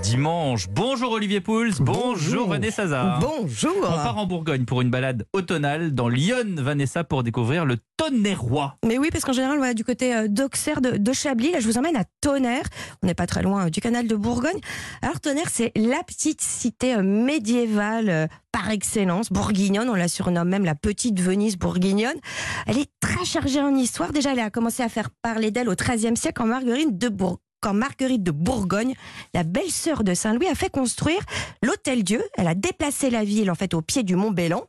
dimanche. Bonjour Olivier Pouls, bonjour, Bonjour. René. Bonjour. On part en Bourgogne pour une balade automnale dans Lyon, Vanessa, pour découvrir le Tonnerrois. Mais oui, parce qu'en général, voilà, du côté euh, d'Auxerre, de, de Chablis, là, je vous emmène à Tonnerre. On n'est pas très loin euh, du canal de Bourgogne. Alors, Tonnerre, c'est la petite cité euh, médiévale par excellence, bourguignonne. On la surnomme même la petite Venise bourguignonne. Elle est très chargée en histoire. Déjà, elle a commencé à faire parler d'elle au XIIIe siècle quand Marguerite de Bourgogne quand Marguerite de Bourgogne, la belle-sœur de Saint-Louis, a fait construire l'Hôtel Dieu. Elle a déplacé la ville en fait au pied du Mont Bélan,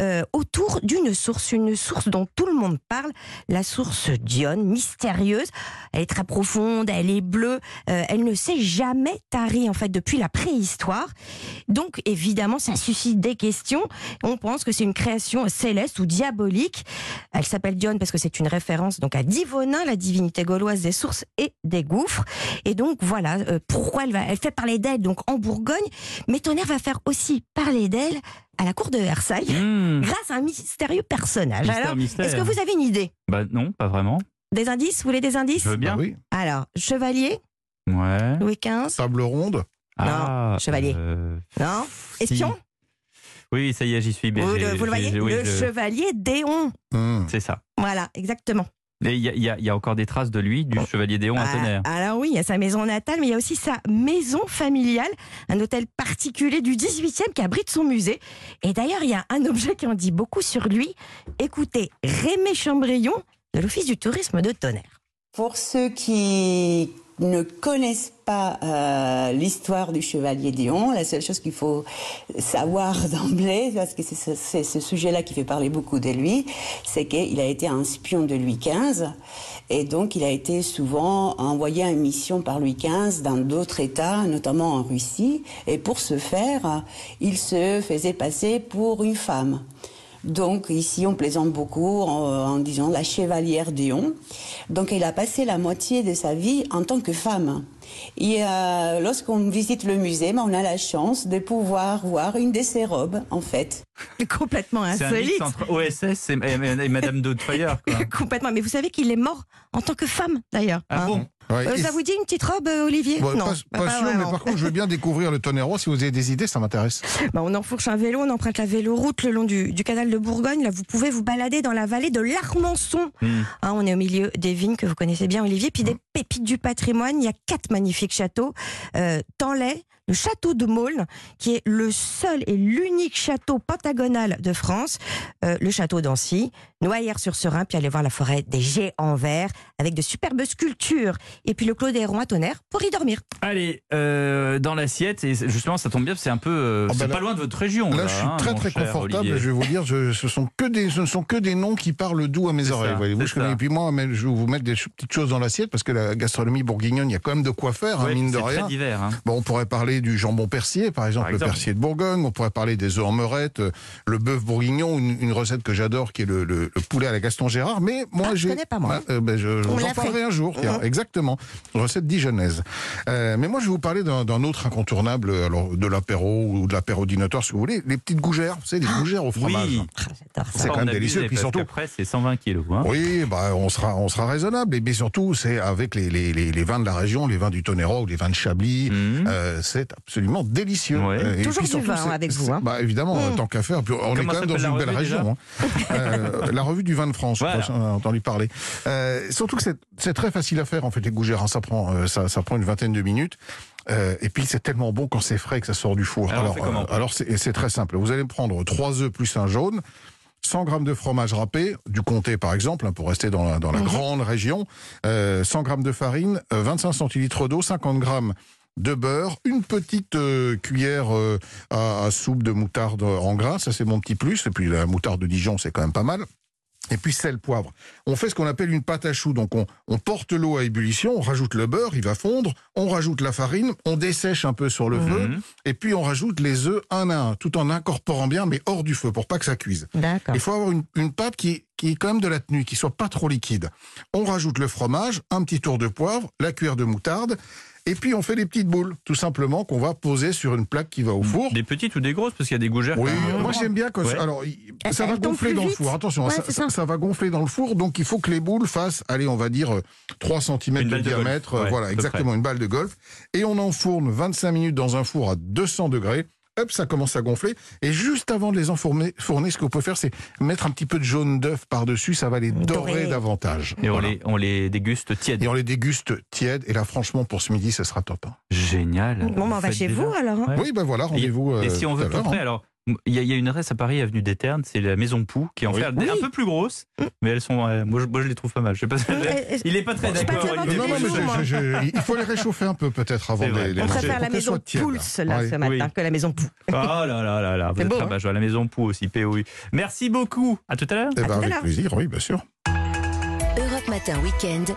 euh, autour d'une source, une source dont tout le monde parle, la source d'Ione, mystérieuse. Elle est très profonde, elle est bleue, euh, elle ne s'est jamais tarie en fait depuis la préhistoire. Donc évidemment, ça suscite des questions. On pense que c'est une création céleste ou diabolique. Elle s'appelle Dione parce que c'est une référence donc à Divonin, la divinité gauloise des sources et des gouffres. Et donc voilà euh, pourquoi elle va, elle fait parler d'elle donc en Bourgogne, mais Tonnerre va faire aussi parler d'elle à la cour de Versailles Hmm, grâce à un mystérieux personnage. Mystère, Alors, mystère. est-ce que vous avez une idée? Bah non, pas vraiment. Des indices? Vous voulez des indices? Je veux bien. Bah oui. Alors, chevalier, Ouais. Louis XV, Table ronde. Ah, chevalier. euh, non si. Espion? Oui, ça y est, j'y suis. vous, j'ai- le, vous le voyez? j'ai- oui, Le je- chevalier Déon. Hmm. C'est ça. Voilà, exactement. Il y, a- il y a- il y a encore des traces de lui, du chevalier Déon à Ah, Tonnerre. alors oui, il y a sa maison natale, mais il y a aussi sa maison familiale, un hôtel particulier du 18e qui abrite son musée. Et d'ailleurs, il y a un objet qui en dit beaucoup sur lui. Écoutez, Rémé Chambrion de l'Office du tourisme de Tonnerre. Pour ceux qui ne connaissent pas euh, l'histoire du chevalier Déon, la seule chose qu'il faut savoir d'emblée, parce que c'est ce, sujet-là qui fait parler beaucoup de lui, c'est qu'il a été un espion de Louis XV, et donc il a été souvent envoyé en mission par Louis XV dans d'autres États, notamment en Russie, et pour ce faire, il se faisait passer pour une femme. Donc ici, on plaisante beaucoup en, en disant la chevalière Déon. Donc elle a passé la moitié de sa vie en tant que femme. Et euh, lorsqu'on visite le musée, ben, on a la chance de pouvoir voir une de ses robes, en fait. Complètement C'est un mix insolite. entre OSS et, et- et Madame Doubtfire. Quoi. Complètement. Mais vous savez qu'il est mort en tant que femme, d'ailleurs. Ah hein. bon? Ouais. Euh, ça vous dit une petite robe, euh, Olivier Bon, Non, pas, bah, pas pas sûr, mais par contre, je veux bien découvrir le tonnerre. Si vous avez des idées, ça m'intéresse. Bah, on enfourche un vélo, on emprunte la véloroute le long du, du canal de Bourgogne. Là, vous pouvez vous balader dans la vallée de l'Armançon. Hmm. Hein, on est au milieu des vignes que vous connaissez bien, Olivier. Puis des pépites du patrimoine. Il y a quatre magnifiques châteaux. Euh, Tanlay, le château de Maulne, qui est le seul et l'unique château pentagonal de France. Euh, le château d'Ancy, Noyères-sur-Serein, puis aller voir la forêt des géants verts avec de superbes sculptures. Et puis le Clos des Ronds à Tonnerre pour y dormir. Allez, euh, dans l'assiette, et justement, ça tombe bien, c'est un peu. euh, bah c'est là- pas loin de votre région. Là, je suis hein, très très confortable. Olivier. Je vais vous dire, je- ce, sont que des, ce ne sont que des noms qui parlent doux à mes C'est oreilles. voyez-vous, c'est ça. Et puis moi, je vais vous mettre des petites choses dans l'assiette parce que la gastronomie bourguignonne, il y a quand même de quoi faire, hein, Ouais, mine de c'est rien. très divers. hein. Bon, on pourrait parler du jambon persier, par exemple, Par le persier de Bourgogne. On pourrait parler des œufs en meurette, euh, le bœuf bourguignon, une, une recette que j'adore, qui est le, le- le poulet à la Gaston Gérard. Mais moi, Ah, je j'ai. connais pas, moi. Ah, euh, ben, je On en parlerai un jour. tiens, Mhm. Exactement. Recette dijonnaise. Euh, mais moi, je vais vous parler d'un autre incontournable, alors de l'apéro ou de l'apéro dînatoire, si vous voulez. Les petites gougères, vous savez, les gougères au fromage. Oui, Ah. C'est quand même délicieux, puis surtout- qu'après, c'est 120 kilos. Hein. Oui, bah, on sera, on sera raisonnable. Et bien surtout, c'est avec les, les, les, les vins de la région, les vins du Tonnerre ou les vins de Chablis. Mhm. Euh, c'est absolument délicieux. Ouais. Euh, et Toujours puis du surtout, vin, c'est- avec vous, hein. Bah, évidemment, Mm. tant qu'à faire. Puis on est quand même dans une belle région. hein. Euh, la revue du vin de France, je Voilà. crois, j'en ai entendu parler. Euh, surtout que c'est- très facile à faire, en fait, les gougères. hein. Ça, prend, euh, ça, ça prend une vingtaine de minutes. Euh, et puis c'est tellement bon quand c'est frais que ça sort du four. Alors, on euh, c'est très simple. Vous allez prendre trois œufs plus un jaune. 100 grammes de fromage râpé, du comté par exemple, hein, pour rester dans la, dans la Mhm. grande région, euh, 100 grammes de farine, euh, 25 centilitres d'eau, 50 grammes de beurre, une petite euh, cuillère euh, à, à soupe de moutarde en grains, ça c'est mon petit plus, et puis la moutarde de Dijon c'est quand même pas mal. Et puis sel, poivre. On fait ce qu'on appelle une pâte à choux. Donc on, on porte l'eau à ébullition, on rajoute le beurre, il va fondre, on rajoute la farine, on dessèche un peu sur le feu, Mhm. et puis on rajoute les œufs un à un, tout en incorporant bien, mais hors du feu, pour pas que ça cuise. Il faut avoir une, une pâte qui, qui est quand même de la tenue, qui soit pas trop liquide. On rajoute le fromage, un petit tour de poivre, la cuillère de moutarde, Et puis on fait des petites boules, tout simplement, qu'on va poser sur une plaque qui va au four. Des petites ou des grosses Parce qu'il y a des gougères. Oui, moi j'aime bien quand Ouais. alors ça va gonfler dans le four. Attention, Ouais, ça, ça- ça. ça va gonfler dans le four, donc il faut que les boules fassent, allez, on va dire euh, 3 cm Une de diamètre, Ouais, euh, voilà, exactement une balle de golf, et on enfourne 25 minutes dans un four à 200 degrés. Hop, ça commence à gonfler. Et juste avant de les enfourner, fourner, ce qu'on peut faire, c'est mettre un petit peu de jaune d'œuf par-dessus. Ça va les dorer Dorer. davantage. Et on, les, on les déguste tièdes. Et on les déguste tièdes. Et là, franchement, pour ce midi, ce sera top. hein. Génial. Bon, bah, on va chez déjà. vous alors. hein. Oui, ben voilà, rendez-vous. Et euh, si on tout veut l'heure, près, hein. alors il y, a- il y a une adresse à Paris, avenue des Ternes, c'est la Maison Pou, qui est en Oui. fait un peu plus grosse, mais elles sont, euh, moi, je, moi je les trouve pas mal. Je sais pas. Et- Il est pas très d'accord. je- il faut les réchauffer un peu peut-être avant les, les On préfère la maison. Pulse là ce matin que la maison Pou. Oh là là là là, vous êtes beau, très hein. bas, je vois la Maison Pou aussi, POU. Merci beaucoup. À tout à l'heure. Eh ben, avec plaisir, oui, bien sûr. Europe Matin Weekend.